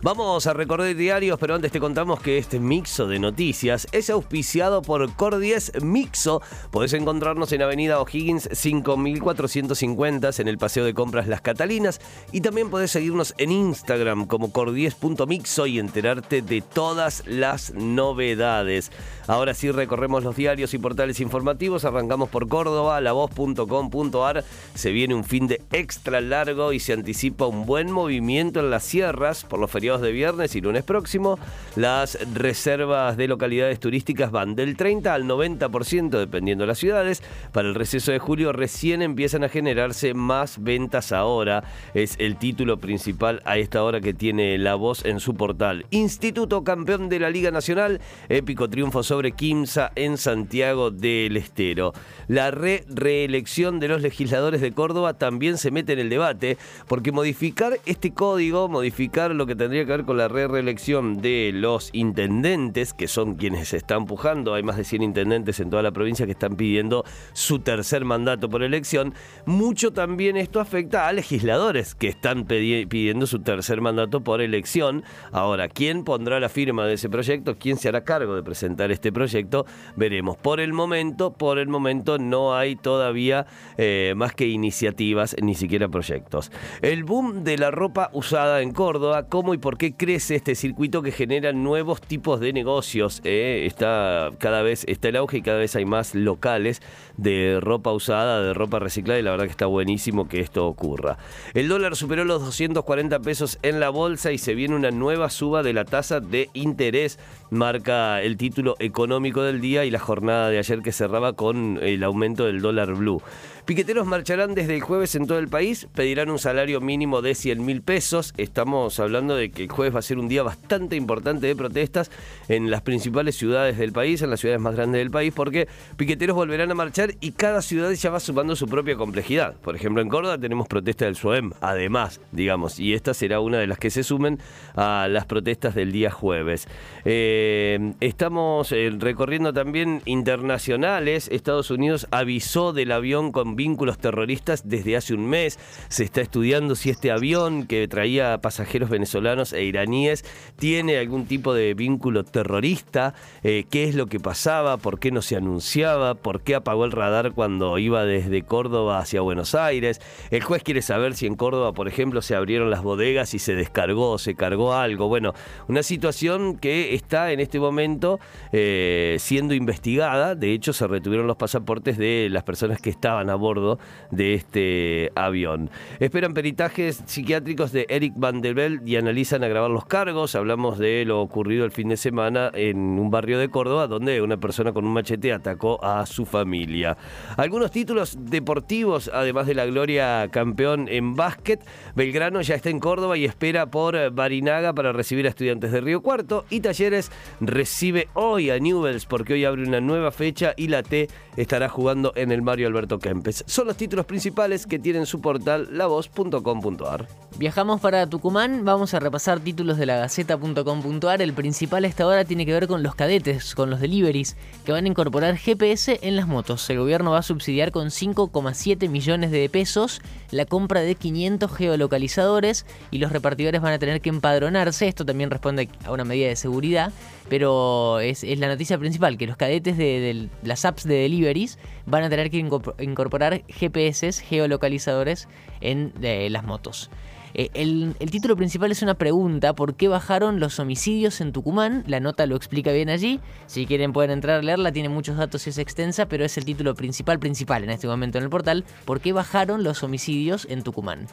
Vamos a recorrer diarios, pero antes te contamos que este mixo de noticias es auspiciado por Cordies Mixo. Podés encontrarnos en Avenida O'Higgins 5450 en el Paseo de Compras Las Catalinas y también podés seguirnos en Instagram como cordies.mixo y enterarte de todas las novedades. Ahora sí recorremos los diarios y portales informativos, arrancamos por Córdoba, lavoz.com.ar. Se viene un fin de extra largo y se anticipa un buen movimiento en las sierras por los feriados de viernes y lunes próximo. Las reservas de localidades turísticas van del 30 al 90% dependiendo de las ciudades. Para el receso de julio recién empiezan a generarse más ventas ahora. Es el título principal a esta hora que tiene La Voz en su portal. Instituto campeón de la Liga Nacional. Épico triunfo sobre Quimsa en Santiago del Estero. La re reelección de los legisladores de Córdoba también se mete en el debate porque modificar este código, modificar lo que tendría que ver con la reelección de los intendentes, que son quienes se están empujando. Hay más de 100 intendentes en toda la provincia que están pidiendo su tercer mandato por elección. Mucho también esto afecta a legisladores que están pidiendo su tercer mandato por elección. Ahora, ¿quién pondrá la firma de ese proyecto? ¿Quién se hará cargo de presentar este proyecto? Veremos. Por el momento, por el momento no hay todavía eh, más que iniciativas, ni siquiera proyectos. El boom de la ropa usada en Córdoba, ¿cómo y por qué crece este circuito que genera nuevos tipos de negocios. Eh, está cada vez está el auge y cada vez hay más locales de ropa usada, de ropa reciclada y la verdad que está buenísimo que esto ocurra. El dólar superó los 240 pesos en la bolsa y se viene una nueva suba de la tasa de interés. Marca el título económico del día y la jornada de ayer que cerraba con el aumento del dólar blue. Piqueteros marcharán desde el jueves en todo el país, pedirán un salario mínimo de 100 mil pesos. Estamos hablando de que el jueves va a ser un día bastante importante de protestas en las principales ciudades del país, en las ciudades más grandes del país, porque piqueteros volverán a marchar y cada ciudad ya va sumando su propia complejidad. Por ejemplo, en Córdoba tenemos protesta del SUEM, además, digamos, y esta será una de las que se sumen a las protestas del día jueves. Eh, estamos eh, recorriendo también internacionales. Estados Unidos avisó del avión con vínculos terroristas desde hace un mes. Se está estudiando si este avión que traía pasajeros venezolanos e iraníes tiene algún tipo de vínculo terrorista, eh, qué es lo que pasaba, por qué no se anunciaba, por qué apagó el radar cuando iba desde Córdoba hacia Buenos Aires. El juez quiere saber si en Córdoba, por ejemplo, se abrieron las bodegas y se descargó, se cargó algo. Bueno, una situación que está en este momento eh, siendo investigada. De hecho, se retuvieron los pasaportes de las personas que estaban a bordo bordo de este avión. Esperan peritajes psiquiátricos de Eric Van der Bell y analizan agravar los cargos. Hablamos de lo ocurrido el fin de semana en un barrio de Córdoba donde una persona con un machete atacó a su familia. Algunos títulos deportivos, además de la gloria campeón en básquet. Belgrano ya está en Córdoba y espera por Barinaga para recibir a estudiantes de Río Cuarto. Y Talleres recibe hoy a Newells porque hoy abre una nueva fecha y la T estará jugando en el Mario Alberto Kempes son los títulos principales que tienen su portal lavoz.com.ar. Viajamos para Tucumán, vamos a repasar títulos de la gaceta.com.ar. El principal a esta hora tiene que ver con los cadetes, con los deliveries, que van a incorporar GPS en las motos. El gobierno va a subsidiar con 5,7 millones de pesos la compra de 500 geolocalizadores y los repartidores van a tener que empadronarse. Esto también responde a una medida de seguridad, pero es, la noticia principal, que los cadetes de, las apps de deliveries van a tener que incorporar GPS, geolocalizadores en eh, las motos. Eh, el, título principal es una pregunta, ¿por qué bajaron los homicidios en Tucumán? La nota lo explica bien allí, si quieren pueden entrar a leerla, tiene muchos datos y es extensa, pero es el título principal, principal en este momento en el portal, ¿por qué bajaron los homicidios en Tucumán?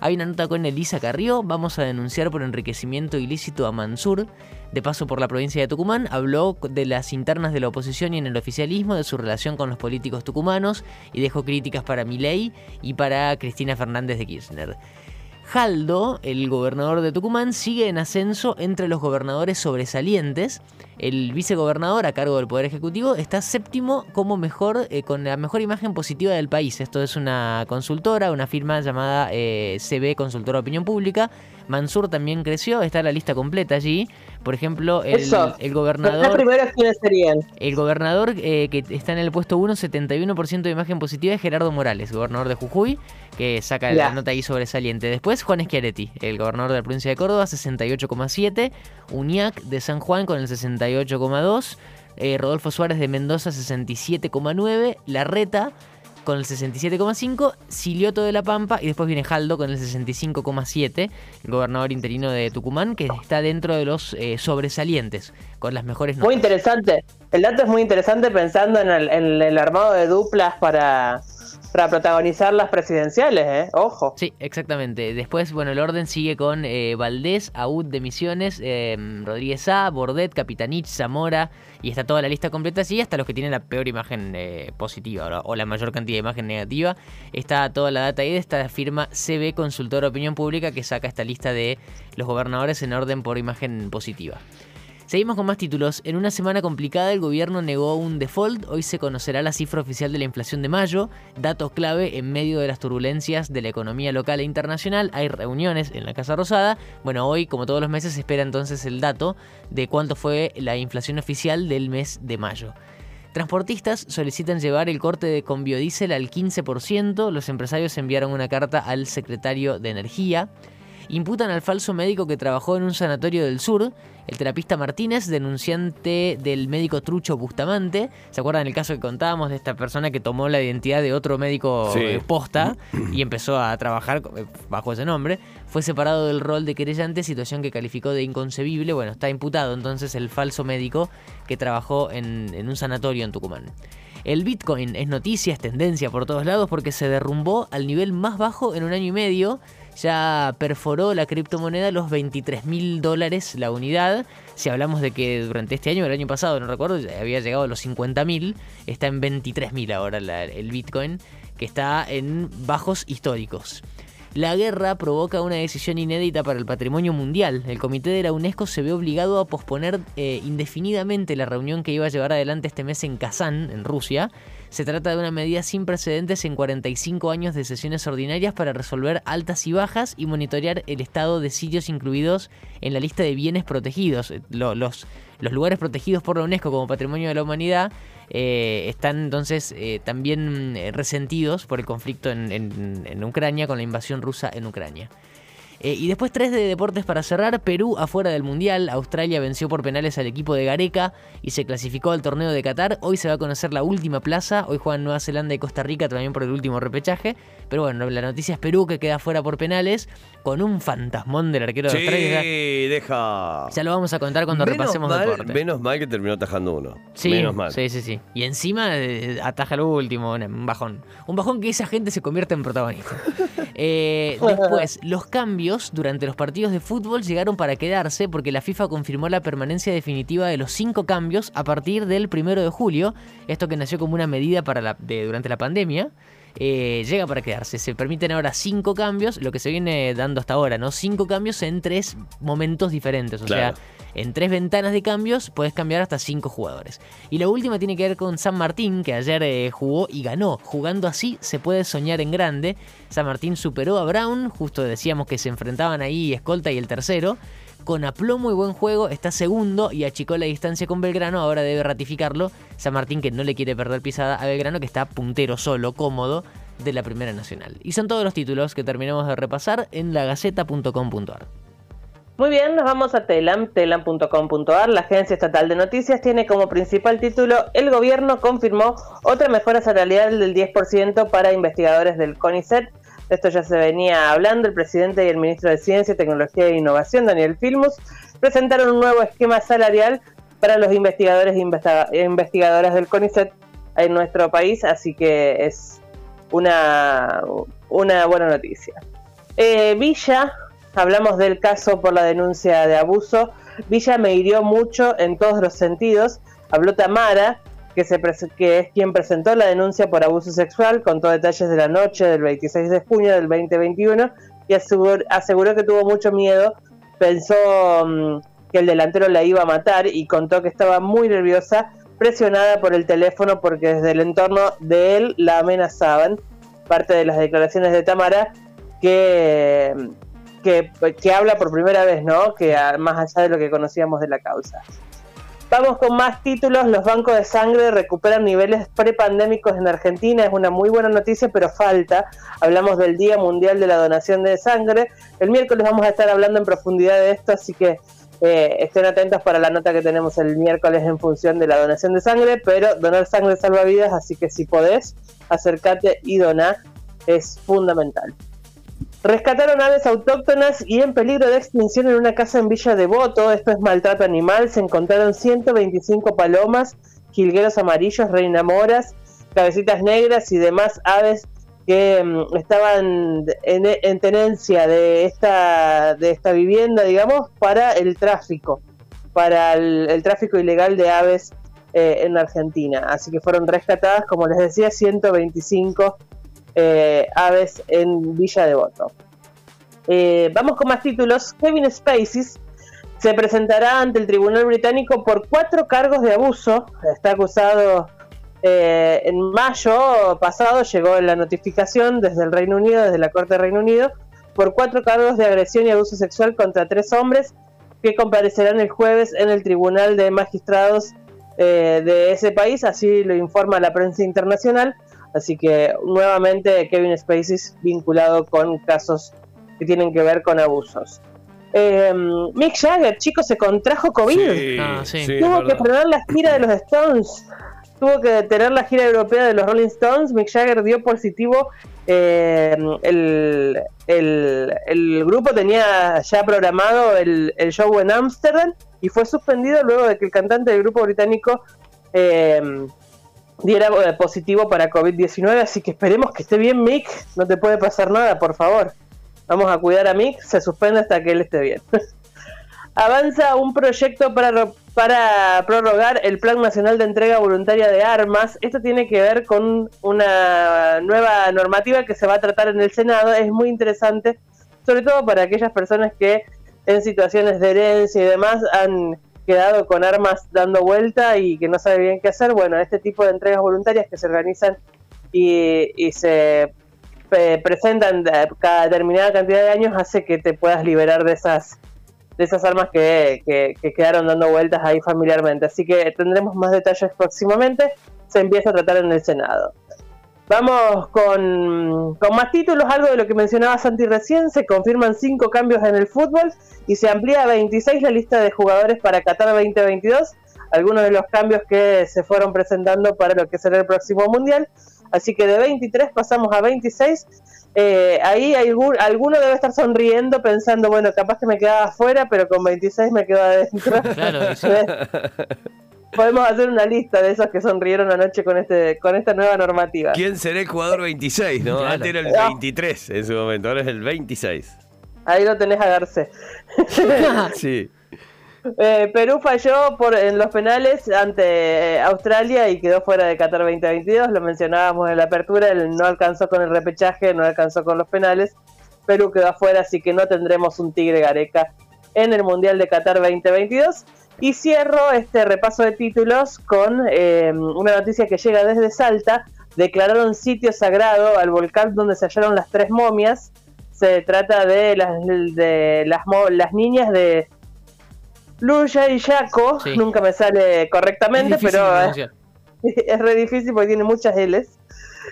Hay una nota con Elisa Carrió, vamos a denunciar por enriquecimiento ilícito a Mansur. De paso por la provincia de Tucumán, habló de las internas de la oposición y en el oficialismo, de su relación con los políticos tucumanos y dejó críticas para Milei y para Cristina Fernández de Kirchner. Jaldo, el gobernador de Tucumán, sigue en ascenso entre los gobernadores sobresalientes. El vicegobernador a cargo del Poder Ejecutivo está séptimo como mejor, eh, con la mejor imagen positiva del país. Esto es una consultora, una firma llamada eh, CB Consultora de Opinión Pública. Mansur también creció, está la lista completa allí. Por ejemplo, el, el gobernador. primeros quiénes serían? El gobernador eh, que está en el puesto 1, 71% de imagen positiva es Gerardo Morales, gobernador de Jujuy, que saca la nota ahí sobresaliente. Después Juan Schiaretti, el gobernador de la provincia de Córdoba, 68,7. Uñac de San Juan con el 68,2. Eh, Rodolfo Suárez de Mendoza, 67,9. Larreta con el 67,5, Silioto de la Pampa y después viene Jaldo con el 65,7, el gobernador interino de Tucumán, que está dentro de los eh, sobresalientes, con las mejores notas. Muy interesante, el dato es muy interesante pensando en el armado de duplas para para protagonizar las presidenciales, ¿eh? Ojo. Sí, exactamente. Después, bueno, el orden sigue con eh, Valdés, Aud de Misiones, eh, Rodríguez A, Bordet, Capitanich, Zamora, y está toda la lista completa así, hasta los que tienen la peor imagen eh, positiva o la mayor cantidad de imagen negativa. Está toda la data ahí de esta firma CB Consultor Opinión Pública que saca esta lista de los gobernadores en orden por imagen positiva. Seguimos con más títulos. En una semana complicada el gobierno negó un default. Hoy se conocerá la cifra oficial de la inflación de mayo. Datos clave en medio de las turbulencias de la economía local e internacional. Hay reuniones en la Casa Rosada. Bueno, hoy, como todos los meses, se espera entonces el dato de cuánto fue la inflación oficial del mes de mayo. Transportistas solicitan llevar el corte de con biodiesel al 15%. Los empresarios enviaron una carta al secretario de Energía imputan al falso médico que trabajó en un sanatorio del sur, el terapista Martínez, denunciante del médico Trucho Bustamante. ¿Se acuerdan el caso que contábamos de esta persona que tomó la identidad de otro médico eh, posta y empezó a trabajar eh, bajo ese nombre? Fue separado del rol de querellante, situación que calificó de inconcebible. Bueno, está imputado entonces el falso médico que trabajó en, en un sanatorio en Tucumán. El Bitcoin es noticia, es tendencia por todos lados porque se derrumbó al nivel más bajo en un año y medio ya perforó la criptomoneda los 23 mil dólares la unidad. Si hablamos de que durante este año, el año pasado, no recuerdo, había llegado a los 50 mil, está en 23 mil ahora el Bitcoin, que está en bajos históricos. La guerra provoca una decisión inédita para el patrimonio mundial. El comité de la UNESCO se ve obligado a posponer eh, indefinidamente la reunión que iba a llevar adelante este mes en Kazán, en Rusia. Se trata de una medida sin precedentes en 45 años de sesiones ordinarias para resolver altas y bajas y monitorear el estado de sitios incluidos en la lista de bienes protegidos. Los, los, lugares protegidos por la UNESCO como Patrimonio de la Humanidad eh, están entonces eh, también eh, resentidos por el conflicto en Ucrania con la invasión rusa en Ucrania. Eh, y después tres de deportes para cerrar. Perú afuera del Mundial. Australia venció por penales al equipo de Gareca y se clasificó al torneo de Qatar. Hoy se va a conocer la última plaza. Hoy juegan Nueva Zelanda y Costa Rica también por el último repechaje. Pero bueno, la noticia es Perú que queda fuera por penales con un fantasmón del arquero de Australia. Sí, deja. Ya lo vamos a contar cuando repasemos mal, deporte. Menos mal que terminó atajando uno. Sí, menos mal. Sí, sí, sí. Y encima eh, ataja el último, un bajón. Un bajón que esa gente se convierte en protagonista. Eh, después, los cambios durante los partidos de fútbol llegaron para quedarse porque la FIFA confirmó la permanencia definitiva de los cinco cambios a partir del primero de julio. Esto que nació como una medida para durante la pandemia. Eh, llega para quedarse. Se permiten ahora cinco cambios, lo que se viene dando hasta ahora, ¿no? Cinco cambios en tres momentos diferentes. O sea, en tres ventanas de cambios puedes cambiar hasta cinco jugadores. Y la última tiene que ver con San Martín, que ayer eh, jugó y ganó. Jugando así se puede soñar en grande. San Martín superó a Brown, justo decíamos que se enfrentaban ahí Escolta y el tercero con aplomo y buen juego, está segundo y achicó la distancia con Belgrano, ahora debe ratificarlo. San Martín que no le quiere perder pisada a Belgrano, que está puntero solo, cómodo de la Primera Nacional. Y son todos los títulos que terminamos de repasar en lagaceta.com.ar. Muy bien, nos vamos a Telam, telam.com.ar. La agencia estatal de noticias tiene como principal título El gobierno confirmó otra mejora salarial del 10% para investigadores del CONICET esto ya se venía hablando, el presidente y el ministro de Ciencia, Tecnología e Innovación, Daniel Filmus, presentaron un nuevo esquema salarial para los investigadores e investigadoras del CONICET en nuestro país, así que es una, buena noticia. Eh, Villa, hablamos del caso por la denuncia de abuso, Villa me hirió mucho en todos los sentidos, habló Tamara, que, es quien presentó la denuncia por abuso sexual, contó detalles de la noche del 26 de junio del 2021 y aseguró, que tuvo mucho miedo, pensó mm, que el delantero la iba a matar y contó que estaba muy nerviosa, presionada por el teléfono porque desde el entorno de él la amenazaban. Parte de las declaraciones de Tamara que, que, que habla por primera vez, ¿no? Que más allá de lo que conocíamos de la causa. Vamos con más títulos. Los bancos de sangre recuperan niveles prepandémicos en Argentina. Es una muy buena noticia, pero falta. Hablamos del Día Mundial de la Donación de Sangre. El miércoles vamos a estar hablando en profundidad de esto, así que eh, estén atentos para la nota que tenemos el miércoles en función de la donación de sangre. Pero donar sangre salva vidas, así que si podés, acércate y donar. Es fundamental. Rescataron aves autóctonas y en peligro de extinción en una casa en Villa Devoto. Esto es maltrato animal. Se encontraron 125 palomas, jilgueros amarillos, reinamoras, cabecitas negras y demás aves que mm, estaban en, tenencia de esta, de esta vivienda, digamos, para el tráfico, para el, tráfico ilegal de aves eh, en Argentina. Así que fueron rescatadas, como les decía, 125 eh, aves en Villa Devoto. Eh, vamos con más títulos. Kevin Spacey se presentará ante el Tribunal Británico por cuatro cargos de abuso. Está acusado eh, en mayo pasado, llegó la notificación desde el Reino Unido, desde la Corte del Reino Unido, por cuatro cargos de agresión y abuso sexual contra tres hombres que comparecerán el jueves en el Tribunal de Magistrados de ese país. Así lo informa la prensa internacional. Así que nuevamente Kevin Spacey vinculado con casos que tienen que ver con abusos. Eh, Mick Jagger, chicos, se contrajo COVID. Ah, Tuvo que frenar la gira de los Stones. Tuvo que detener la gira europea de los Rolling Stones. Mick Jagger dio positivo. Eh, el, grupo tenía ya programado el, show en Ámsterdam y fue suspendido luego de que el cantante del grupo británico eh, diera eh, positivo para COVID-19, así que esperemos que esté bien Mick, no te puede pasar nada, por favor. Vamos a cuidar a Mick, se suspende hasta que él esté bien. Avanza un proyecto para, para prorrogar el Plan Nacional de Entrega Voluntaria de Armas. Esto tiene que ver con una nueva normativa que se va a tratar en el Senado. Es muy interesante, sobre todo para aquellas personas que en situaciones de herencia y demás han quedado con armas dando vuelta y que no sabe bien qué hacer. Bueno, este tipo de entregas voluntarias que se organizan y, se presentan cada determinada cantidad de años hace que te puedas liberar de esas de esas armas que, que, quedaron dando vueltas ahí familiarmente. Así que tendremos más detalles próximamente. Se empieza a tratar en el Senado. Vamos con, con, más títulos, algo de lo que mencionaba Santi recién, se confirman cinco cambios en el fútbol y se amplía a 26 la lista de jugadores para Qatar 2022, algunos de los cambios que se fueron presentando para lo que será el próximo Mundial, así que de 23 pasamos a 26, eh, ahí hay, alguno debe estar sonriendo pensando, bueno, capaz que me quedaba afuera, pero con 26 me quedo adentro. Claro. Podemos hacer una lista de esos que sonrieron anoche con este con esta nueva normativa. ¿Quién será el jugador 26? ¿no? Antes era el 23 en su momento, ahora es el 26. Ahí lo tenés a Garce. sí. Eh, Perú falló por, en los penales ante eh, Australia y quedó fuera de Qatar 2022. Lo mencionábamos en la apertura, él no alcanzó con el repechaje, no alcanzó con los penales. Perú quedó afuera, así que no tendremos un Tigre Gareca en el Mundial de Qatar 2022. Y cierro este repaso de títulos con eh, una noticia que llega desde Salta. Declararon sitio sagrado al volcán donde se hallaron las tres momias. Se trata de las, de las, las niñas de Luya y Yaco. Nunca me sale correctamente, pero es, es re difícil porque tiene muchas L's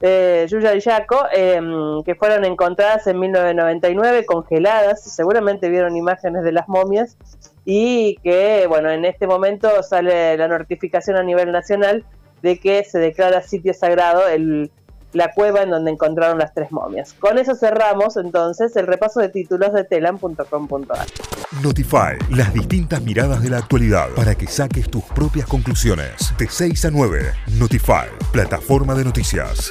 eh, Yuya y Yaco, em, que fueron encontradas en 1999 congeladas, seguramente vieron imágenes de las momias, y que, bueno, en este momento sale la notificación a nivel nacional de que se declara sitio sagrado el, la cueva en donde encontraron las tres momias. Con eso cerramos entonces el repaso de títulos de telam.com.ar. Notify, las distintas miradas de la actualidad para que saques tus propias conclusiones. De 6 a 9, Notify, plataforma de noticias.